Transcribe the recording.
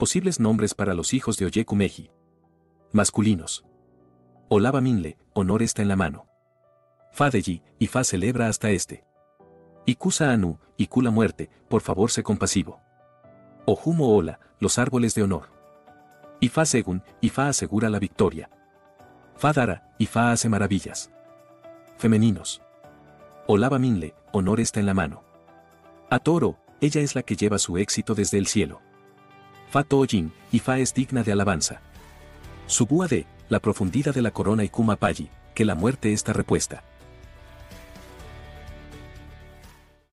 Posibles nombres para los hijos de Oyekumeji. Masculinos. Olava Minle, honor está en la mano. Fadeji, y Fa celebra hasta este. Ikusa Anu, Iku la muerte, por favor sé compasivo. Ojumo Ola, los árboles de honor. Ifa Segun, Ifa asegura la victoria. Fadara, Ifa hace maravillas. Femeninos. Olava Minle, honor está en la mano. Atoro, ella es la que lleva su éxito desde el cielo. Fa Tojin, Ifa es digna de alabanza. Subúa de, la profundidad de la corona y Kuma Payi, que la muerte está repuesta.